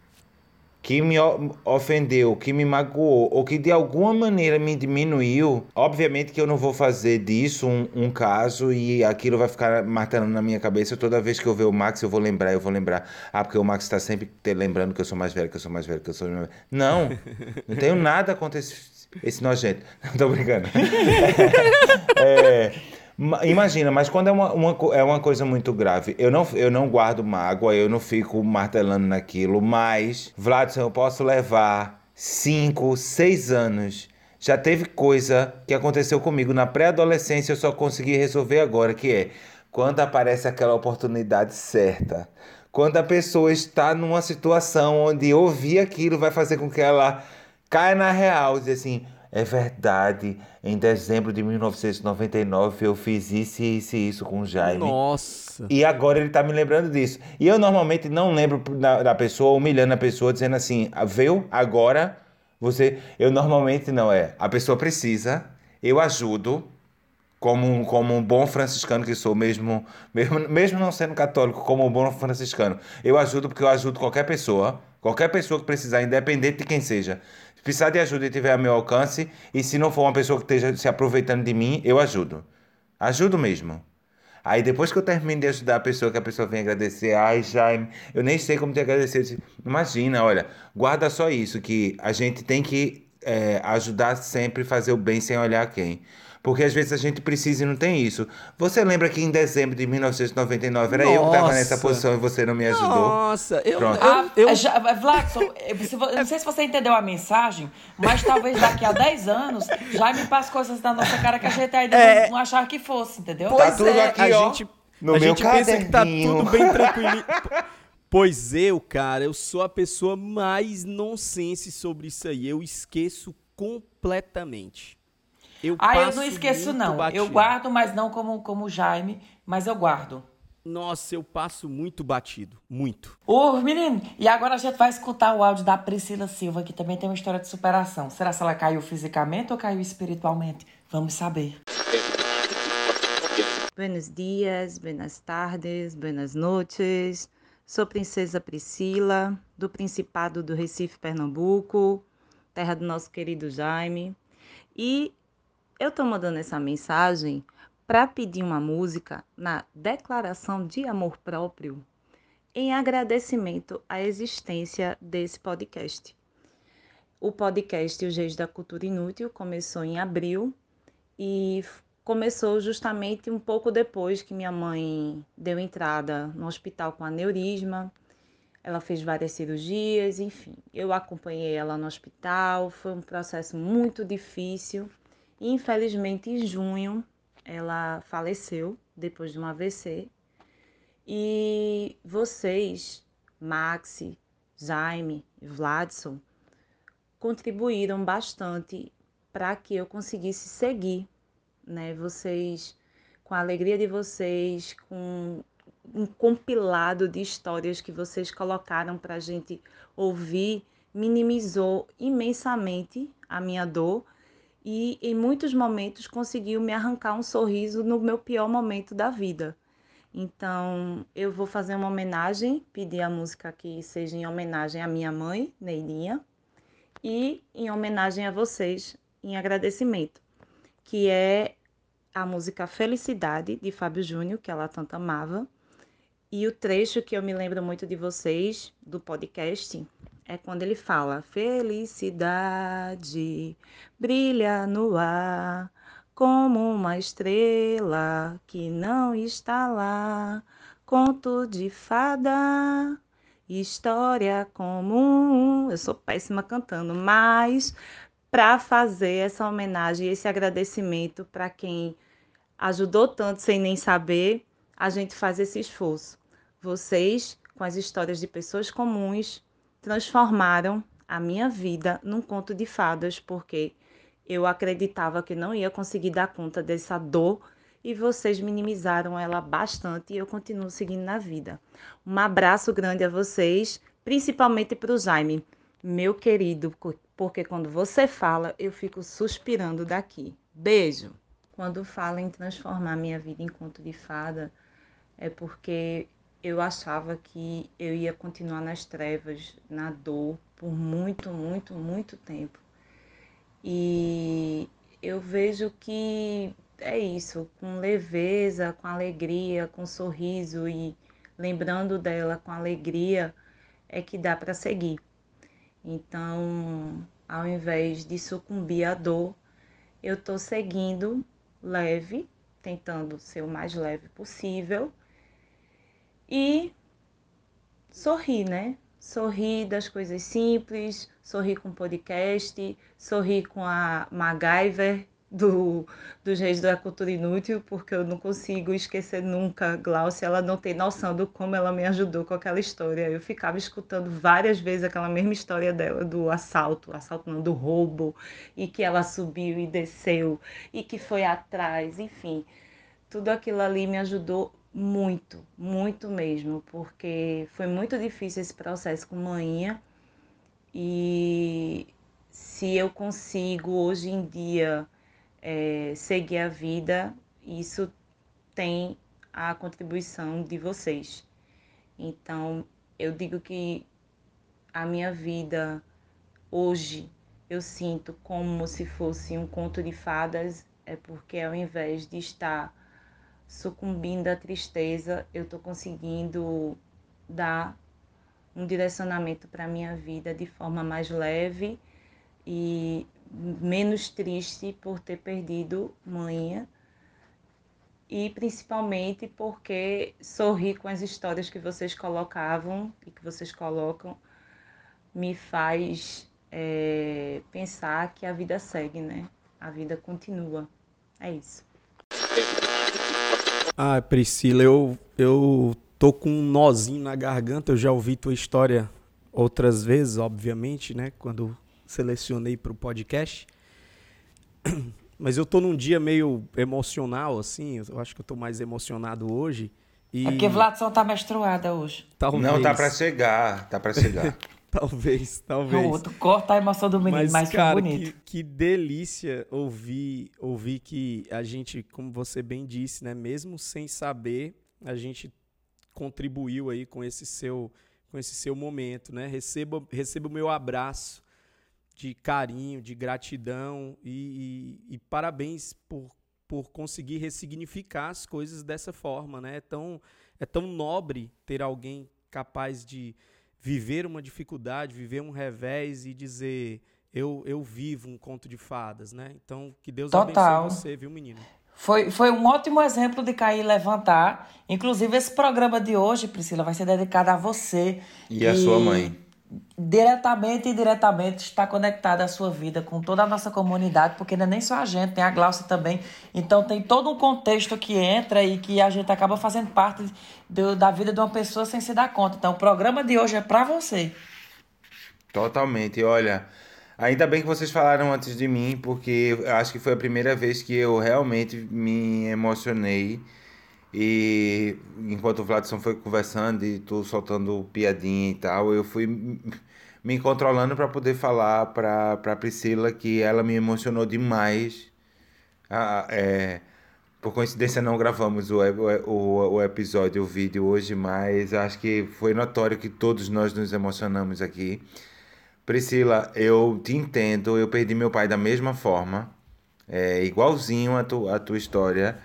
que me ofendeu, que me magoou ou que de alguma maneira me diminuiu, obviamente que eu não vou fazer disso um, um caso e aquilo vai ficar martelando na minha cabeça. Toda vez que eu ver o Max, eu vou lembrar, eu vou lembrar. Ah, porque o Max tá sempre te lembrando que eu sou mais velho, que eu sou mais velho, que eu sou mais velho. Não, não tenho nada contra esse, esse nojento. Tô brincando. É, imagina, mas quando é uma, uma é uma coisa muito grave, eu não, eu não guardo mágoa, eu não fico martelando naquilo, mas, Vladson, eu posso levar 5, 6 anos. Já teve coisa que aconteceu comigo na pré-adolescência, eu só consegui resolver agora, que é quando aparece aquela oportunidade certa. Quando a pessoa está numa situação onde ouvir aquilo vai fazer com que ela caia na real, dizer assim, é verdade, em dezembro de 1999 eu fiz isso, isso e isso com o Jaime. Nossa. E agora ele tá me lembrando disso. E eu normalmente não lembro da, da pessoa, humilhando a pessoa, dizendo assim, "Ah, viu? Agora você. Eu normalmente não é. A pessoa precisa, eu ajudo, como, um- como um bom franciscano que sou, mesmo, mesmo, mesmo não sendo católico, como um bom franciscano. Eu ajudo porque eu ajudo qualquer pessoa, qualquer pessoa que precisar, independente de quem seja. Precisar de ajuda e tiver a meu alcance, e se não for uma pessoa que esteja se aproveitando de mim, eu ajudo. Ajudo mesmo. Aí depois que eu termino de ajudar a pessoa, que a pessoa vem agradecer, ai Jaime, eu nem sei como te agradecer. Imagina, olha, guarda só isso, que a gente tem que é, ajudar sempre, fazer o bem sem olhar quem. Porque às vezes a gente precisa e não tem isso. Você lembra que em dezembro de 1999 era eu que estava Nossa. nessa posição e você não me ajudou? Nossa, eu, Pronto. Ah, eu, já, Vladson, eu, se vo- eu não sei se você entendeu a mensagem, mas talvez daqui a 10 anos Jaime passe coisas na nossa cara que a gente ainda É. não, achar que fosse, entendeu? Tá tudo aqui, a ó, gente, no a meu gente pensa que tá tudo bem tranquilo. Pois eu, cara, eu sou a pessoa mais nonsense sobre isso aí. Eu esqueço completamente. Eu Ah, eu não esqueço, não. batido. Eu guardo, mas não como, como Jaime, mas eu guardo. Nossa, eu passo muito batido. Muito. Ô, menino, e agora a gente vai escutar o áudio da Priscila Silva, que também tem uma história de superação. Será que ela caiu fisicamente ou caiu espiritualmente? Vamos saber. Buenos dias, buenas tardes, buenas noches. Sou Princesa Priscila, do Principado do Recife, Pernambuco, terra do nosso querido Jaime. E eu tô mandando essa mensagem para pedir uma música na declaração de amor próprio em agradecimento à existência desse podcast. O podcast Os Reis da Cultura Inútil começou em abril e começou justamente um pouco depois que minha mãe deu entrada no hospital com aneurisma. Ela fez várias cirurgias, enfim. Eu acompanhei ela no hospital, foi um processo muito difícil. Infelizmente, em junho, ela faleceu depois de um AVC. E vocês, Maxi, Jaime e Vladson, contribuíram bastante para que eu conseguisse seguir, né? Vocês, com a alegria de vocês, com um compilado de histórias que vocês colocaram para a gente ouvir, minimizou imensamente a minha dor e em muitos momentos conseguiu me arrancar um sorriso no meu pior momento da vida. Então, eu vou fazer uma homenagem, pedir a música que seja em homenagem à minha mãe, Neilinha, e em homenagem a vocês, em agradecimento, que é a música Felicidade, de Fábio Júnior, que ela tanto amava. E o trecho que eu me lembro muito de vocês, do podcast, é quando ele fala: Felicidade brilha no ar como uma estrela que não está lá. Conto de fada, história comum. Eu sou péssima cantando, mas para fazer essa homenagem, esse agradecimento para quem ajudou tanto sem nem saber, a gente faz esse esforço. Vocês, com as histórias de pessoas comuns, transformaram a minha vida num conto de fadas, porque eu acreditava que não ia conseguir dar conta dessa dor e vocês minimizaram ela bastante e eu continuo seguindo na vida. Um abraço grande a vocês, principalmente para o Jaime, meu querido, porque quando você fala, eu fico suspirando daqui. Beijo! Quando falo em transformar minha vida em conto de fada, é porque eu achava que eu ia continuar nas trevas, na dor, por muito, muito, muito tempo. E eu vejo que é isso, com leveza, com alegria, com sorriso e lembrando dela com alegria, é que dá para seguir. Então, ao invés de sucumbir à dor, eu estou seguindo leve, tentando ser o mais leve possível e sorrir, né? Sorrir das coisas simples, sorrir com podcast, sorrir com a MacGyver do, dos Reis da Cultura Inútil, porque eu não consigo esquecer nunca Glaucia, ela não tem noção do como ela me ajudou com aquela história. Eu ficava escutando várias vezes aquela mesma história dela, do assalto, assalto não, do roubo, e que ela subiu e desceu, e que foi atrás, enfim. Tudo aquilo ali me ajudou muito, muito mesmo, porque foi muito difícil esse processo com manhã e se eu consigo hoje em dia é, seguir a vida, isso tem a contribuição de vocês. Então, eu digo que a minha vida hoje eu sinto como se fosse um conto de fadas, é porque ao invés de estar sucumbindo à tristeza, eu estou conseguindo dar um direcionamento para a minha vida de forma mais leve e menos triste por ter perdido mãe e principalmente porque sorrir com as histórias que vocês colocavam e que vocês colocam me faz é, pensar que a vida segue, né? A vida continua. É isso. Ah, Priscila, eu, eu tô com um nozinho na garganta. Eu já ouvi tua história outras vezes, obviamente, né? Quando selecionei para o podcast. Mas eu tô num dia meio emocional, assim. Eu acho que eu tô mais emocionado hoje. E... É porque Vladson tá menstruada hoje. Talvez. Não, tá para chegar, tá para chegar. talvez, talvez. O outro corta a emoção do menino, mas, mas cara, bonito. Que, que delícia ouvir, ouvir que a gente, como você bem disse, né, mesmo sem saber, a gente contribuiu aí com esse seu, com esse seu momento, né? Receba, receba o meu abraço de carinho, de gratidão e, e, e parabéns por, por conseguir ressignificar as coisas dessa forma, né? É tão, é tão nobre ter alguém capaz de viver uma dificuldade, viver um revés e dizer eu, eu vivo um conto de fadas, né? Então, que Deus Total. abençoe você, viu, menino? Foi, foi um ótimo exemplo de cair e levantar. Inclusive, esse programa de hoje, Priscila, vai ser dedicado a você. E a sua mãe. Diretamente e indiretamente está conectada à sua vida com toda a nossa comunidade, porque não é nem só a gente, tem a Glaucia também. Então tem todo um contexto que entra e que a gente acaba fazendo parte do, da vida de uma pessoa sem se dar conta. Então o programa de hoje é para você. Totalmente. Olha, ainda bem que vocês falaram antes de mim, porque acho que foi a primeira vez que eu realmente me emocionei. E enquanto o Vladson foi conversando e tu soltando piadinha e tal, eu fui me controlando para poder falar para para Priscila que ela me emocionou demais. Ah, é, por coincidência não gravamos o, o, o episódio, o vídeo hoje, mas acho que foi notório que todos nós nos emocionamos aqui. Priscila, eu te entendo, eu perdi meu pai da mesma forma, é igualzinho a, tu, a tua história.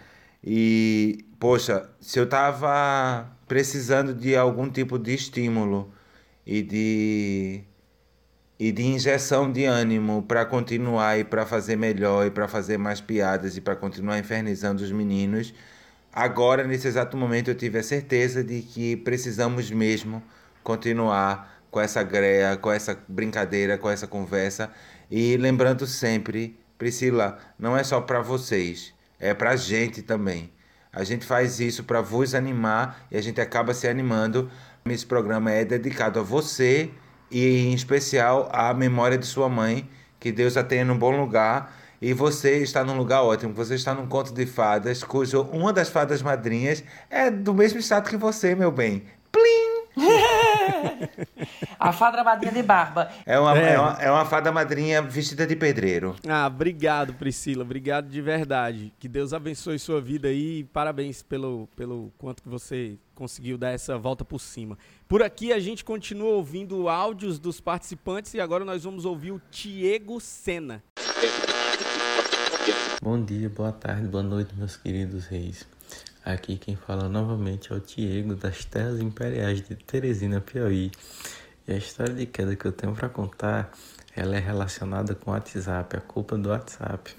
E, poxa, se eu tava precisando de algum tipo de estímulo e de e de injeção de ânimo para continuar e para fazer melhor e para fazer mais piadas e para continuar infernizando os meninos. Agora, nesse exato momento, eu tive a certeza de que precisamos mesmo continuar com essa greia, com essa brincadeira, com essa conversa. E lembrando sempre, Priscila, não é só para vocês, é para a gente também. A gente faz isso para vos animar e a gente acaba se animando. Esse programa é dedicado a você e em especial à memória de sua mãe, que Deus a tenha num bom lugar. E você está num lugar ótimo, você está num conto de fadas, cujo uma das fadas madrinhas é do mesmo estado que você, meu bem. Plim! a fada madrinha de barba. É uma, é. é. uma, é uma fada madrinha vestida de pedreiro. Ah, obrigado, Priscila. Obrigado de verdade. Que Deus abençoe sua vida aí. Parabéns pelo, pelo quanto que você conseguiu dar essa volta por cima. Por aqui a gente continua ouvindo áudios dos participantes e agora nós vamos ouvir o Diego Sena. Bom dia, boa tarde, boa noite, meus queridos reis. Aqui quem fala novamente é o Diego das Terras Imperiais de Teresina, Piauí. E a história de queda que eu tenho para contar, ela é relacionada com o WhatsApp, a culpa do WhatsApp.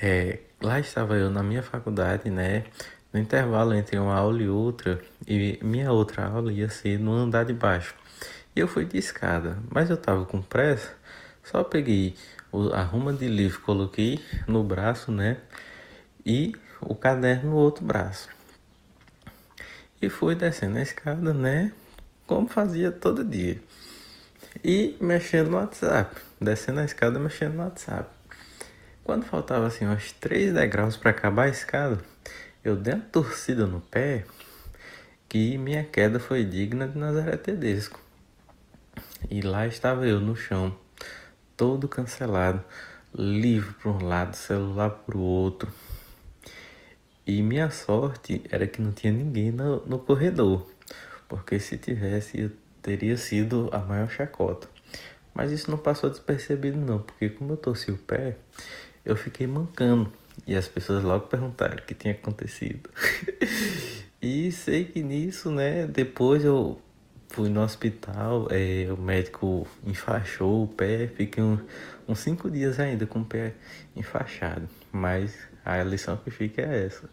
É, lá estava eu na minha faculdade, né? No intervalo entre uma aula e outra, e minha outra aula ia ser no andar de baixo. E eu fui de escada, mas eu tava com pressa, só peguei a ruma de livro, coloquei no braço, né? E o caderno no outro braço. E fui descendo a escada, né? Como fazia todo dia. E mexendo no WhatsApp. Descendo a escada, mexendo no WhatsApp. Quando faltava assim uns três degraus para acabar a escada, eu dei uma torcida no pé que minha queda foi digna de Nazaré Tedesco. E lá estava eu no chão, todo cancelado, livro para um lado, celular para o outro. E minha sorte era que não tinha ninguém no, no corredor, porque se tivesse teria sido a maior chacota. Mas isso não passou despercebido não, porque como eu torci o pé, eu fiquei mancando. E as pessoas logo perguntaram o que tinha acontecido. e sei que nisso, né, depois eu fui no hospital, é, o médico enfaixou o pé, fiquei um, uns cinco dias ainda com o pé enfaixado. Mas a lição que fica é essa.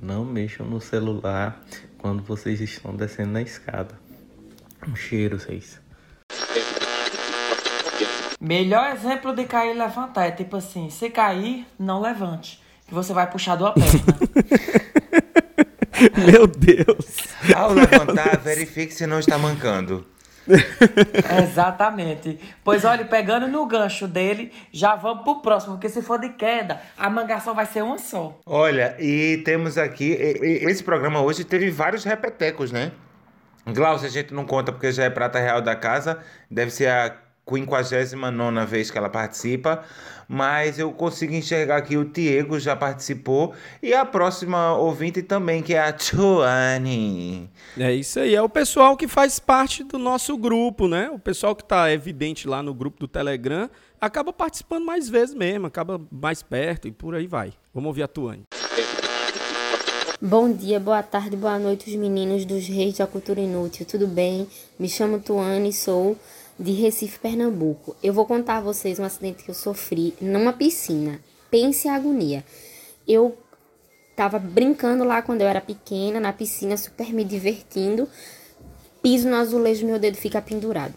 Não mexam no celular quando vocês estão descendo na escada. Um cheiro, vocês. Melhor exemplo de cair e levantar é tipo assim: se cair, não levante, que você vai puxar do perna. Meu Deus. Ao levantar, verifique se não está mancando. Exatamente. Pois olha, pegando no gancho dele, já vamos pro próximo, porque se for de queda, a mangação vai ser uma só. Olha, e temos aqui. Esse programa hoje teve vários repetecos, né? Glaucia a gente não conta porque já é prata real da casa, deve ser a 59 vez que ela participa, mas eu consigo enxergar que o Diego já participou e a próxima ouvinte também, que é a Tuane. É isso aí, é o pessoal que faz parte do nosso grupo, né? O pessoal que está evidente lá no grupo do Telegram acaba participando mais vezes mesmo, acaba mais perto e por aí vai. Vamos ouvir a Tuane. Bom dia, boa tarde, boa noite, os meninos dos Reis da Cultura Inútil. Tudo bem? Me chamo Tuane, sou de Recife, Pernambuco. Eu vou contar a vocês um acidente que eu sofri numa piscina. Pense a agonia. Eu tava brincando lá quando eu era pequena, na piscina, super me divertindo. Piso no azulejo, meu dedo fica pendurado.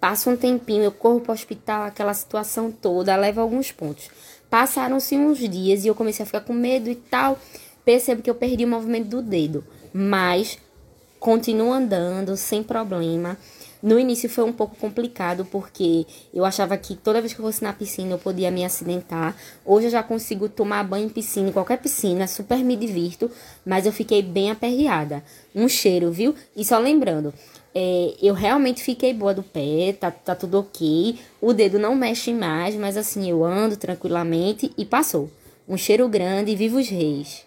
Passa um tempinho, eu corro para o hospital, aquela situação toda, leva alguns pontos. Passaram-se uns dias e eu comecei a ficar com medo e tal. Percebo que eu perdi o movimento do dedo, mas continuo andando sem problema. No início foi um pouco complicado porque eu achava que toda vez que eu fosse na piscina eu podia me acidentar. Hoje eu já consigo tomar banho em piscina, em qualquer piscina, super me divirto, mas eu fiquei bem aperreada. Um cheiro, viu? E só lembrando, É, eu realmente fiquei boa do pé, tá, tá tudo ok. O dedo não mexe mais, mas assim, eu ando tranquilamente e passou. Um cheiro grande viva os reis.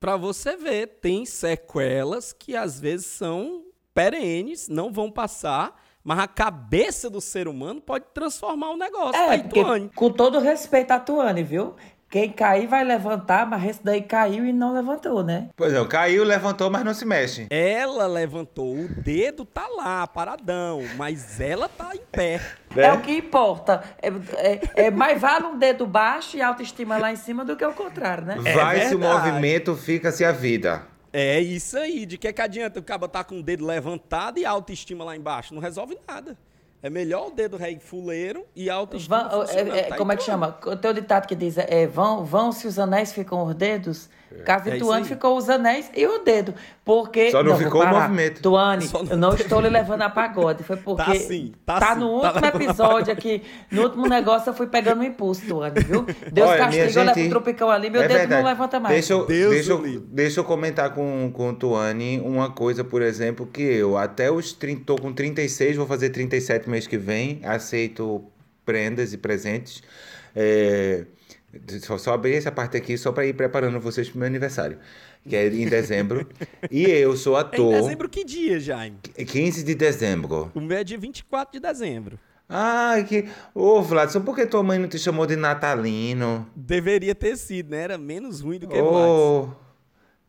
Pra você ver, tem sequelas que às vezes são perenes, não vão passar, mas a cabeça do ser humano pode transformar o negócio. É, Aí, porque, com todo respeito a Tuane, viu? Quem cair vai levantar, mas esse daí caiu e não levantou, né? Pois não, caiu, levantou, mas não se mexe. Ela levantou, o dedo tá lá, paradão, mas ela tá em pé. É, o que importa. É, é, é mais vale um dedo baixo e autoestima lá em cima do que o contrário, né? Vai-se o verdade. movimento, fica-se a vida. É isso aí. De que, que adianta o cara tá com o dedo levantado e a autoestima lá embaixo? Não resolve nada. É melhor o dedo rei fuleiro e a autoestima Vão- é- é- Tá como é que chama? O teu ditado que diz é, vão, vão se os anéis ficam os dedos? Caso É de isso Tuane ficou os anéis e o dedo. Porque. Só não vou ficou o movimento. Tuane, não eu não estou lhe levando a pagode. Foi porque. Tá sim, tá sim, no tá último a episódio aqui. No último negócio eu fui pegando um impulso, Tuane, viu? Deus Olha, minha castigou, leva gente, o tropicão ali, meu é dedo verdade. não levanta mais. Deixa eu, Deus deixa, eu, deixa eu comentar com, com o Tuane uma coisa, por exemplo, que eu até os 30, tô com 36, vou fazer 37 mês que vem, aceito prendas e presentes. É, só, só abrir essa parte aqui só para ir preparando vocês para o meu aniversário, que é em dezembro. e eu sou É em ator. dezembro que dia, Jaime? 15 de dezembro. O meu é dia 24 de dezembro. Ai, que. Ô, Vladson, por que tua mãe não te chamou de Natalino? Deveria ter sido, né? Era menos ruim do que. Ô.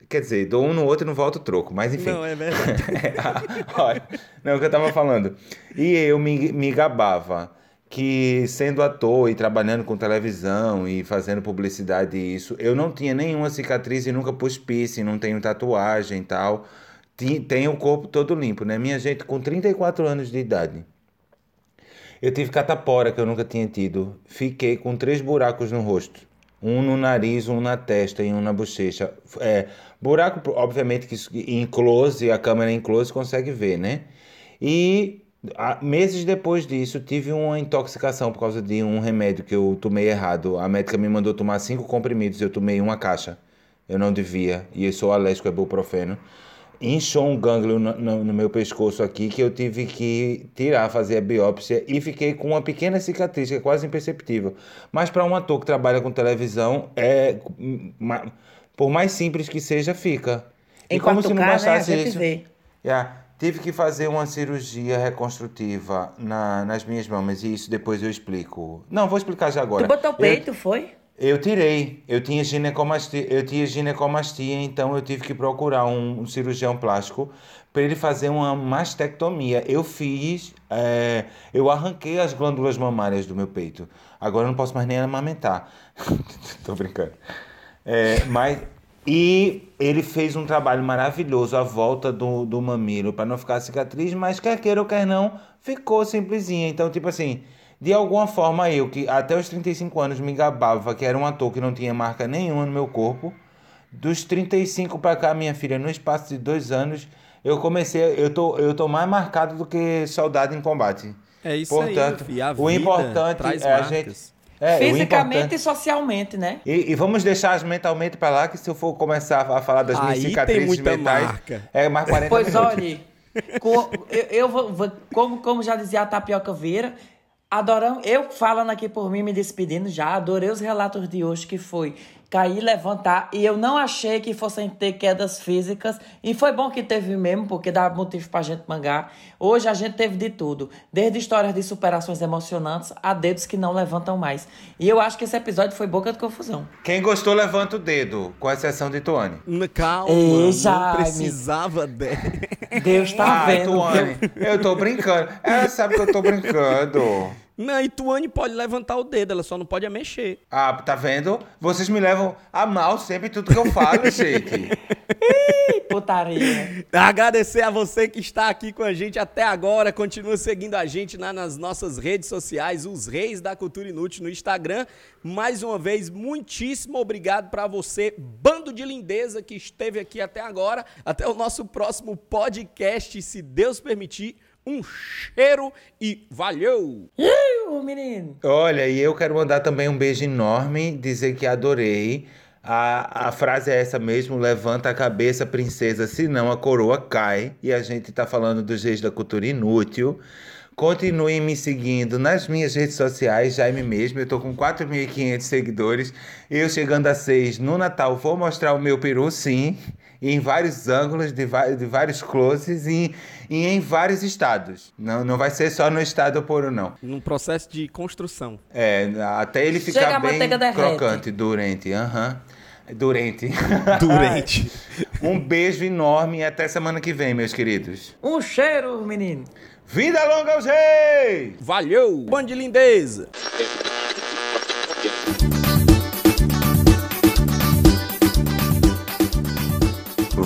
Quer dizer, dou um no outro e não volta o troco, mas enfim. Não, é verdade. Olha, não, o que eu tava falando. E eu me, me gabava que, sendo ator e trabalhando com televisão e fazendo publicidade e isso, eu não tinha nenhuma cicatriz e nunca pus piercing, não tenho tatuagem e tal. Tenho o corpo todo limpo, né? Minha gente, com 34 anos de idade, eu tive catapora que eu nunca tinha tido. Fiquei com três buracos no rosto. Um no nariz, um na testa e um na bochecha. É, buraco, obviamente, que em close, a câmera em close consegue ver, né? E meses depois disso, tive uma intoxicação por causa de um remédio que eu tomei errado. A médica me mandou tomar cinco comprimidos, eu tomei uma caixa. Eu não devia, e eu sou alérgico a ibuprofeno inchou um gânglio no, no- no meu pescoço aqui que eu tive que tirar, fazer a biópsia e fiquei com uma pequena cicatriz que é quase imperceptível. Mas para um ator que trabalha com televisão, é ma- por mais simples que seja, fica. Em e como 4K, se não né, bastasse gente isso. Yeah, tive que fazer uma cirurgia reconstrutiva na- nas minhas mamas e isso depois eu explico. Não, vou explicar já agora. Tu botou Eu- peito, foi? eu tirei, eu tinha ginecomastia, eu tinha ginecomastia, então eu tive que procurar um, um cirurgião plástico para ele fazer uma mastectomia. Eu fiz, é, eu arranquei as glândulas mamárias do meu peito. Agora eu não posso mais nem amamentar. Tô brincando. É, mas e ele fez um trabalho maravilhoso à volta do, do mamilo para não ficar cicatriz, mas quer queira ou quer não, ficou simplesinha. Então, tipo assim, de alguma forma eu, que até os 35 anos me gabava que era um ator que não tinha marca nenhuma no meu corpo, dos 35 para cá, minha filha, no espaço de dois anos, eu comecei, eu tô, eu tô mais marcado do que soldado em combate. É isso aí, Portanto, filho. A o vida importante traz é a marcas. gente... É, Fisicamente importante- e socialmente, né? e, e vamos deixar as mentalmente para lá, que se eu for começar a falar das minhas Aí tem cicatrizes muita mentais, marca. é mais 40 Pois minutos. olhe, co- eu, eu vou, vou- como, como já dizia a Tapioca Vieira, adoramos, eu falando aqui por mim, me despedindo já, adorei os relatos de hoje, que foi cair, levantar, e eu não achei que fossem ter quedas físicas, e foi bom que teve mesmo, porque dá motivo pra gente mangar. Hoje a gente teve de tudo, desde histórias de superações emocionantes a dedos que não levantam mais. E eu acho que esse episódio foi boca de confusão. Quem gostou, levanta o dedo, com exceção de Tuane. N- Calma, Ei, não precisava de... Deus tá ah, vendo. Tuane, eu tô brincando. Ela sabe que eu tô brincando. Não, e Tuane pode levantar o dedo, ela só não pode é mexer. Ah, tá vendo? Vocês me levam a mal sempre tudo que eu falo, gente. Putaria. Agradecer a você que está aqui com a gente até agora. Continua seguindo a gente lá nas nossas redes sociais, os Reis da Cultura Inútil no Instagram. Mais uma vez, muitíssimo obrigado para você, bando de lindeza que esteve aqui até agora. Até o nosso próximo podcast, se Deus permitir. Um cheiro e valeu! O menino. Olha, e eu quero mandar também um beijo enorme, dizer que adorei A, a frase é essa mesmo: levanta a cabeça, princesa, senão a coroa cai. E a gente tá falando dos reis da cultura inútil. Continuem me seguindo nas minhas redes sociais, Jaime mesmo. Eu tô com 4.500 seguidores. Eu chegando a 6 no Natal, vou mostrar o meu peru, sim. Em vários ângulos, de, de vários closes e, e, em vários estados. Não, não vai ser só no estado do Poro, não. Num processo de construção. É, até ele Chega ficar bem crocante, durante. Aham. Durante. Durante. um beijo enorme e até semana que vem, meus queridos. Um cheiro, menino. Vida longa aos reis! Valeu! Band de lindeza!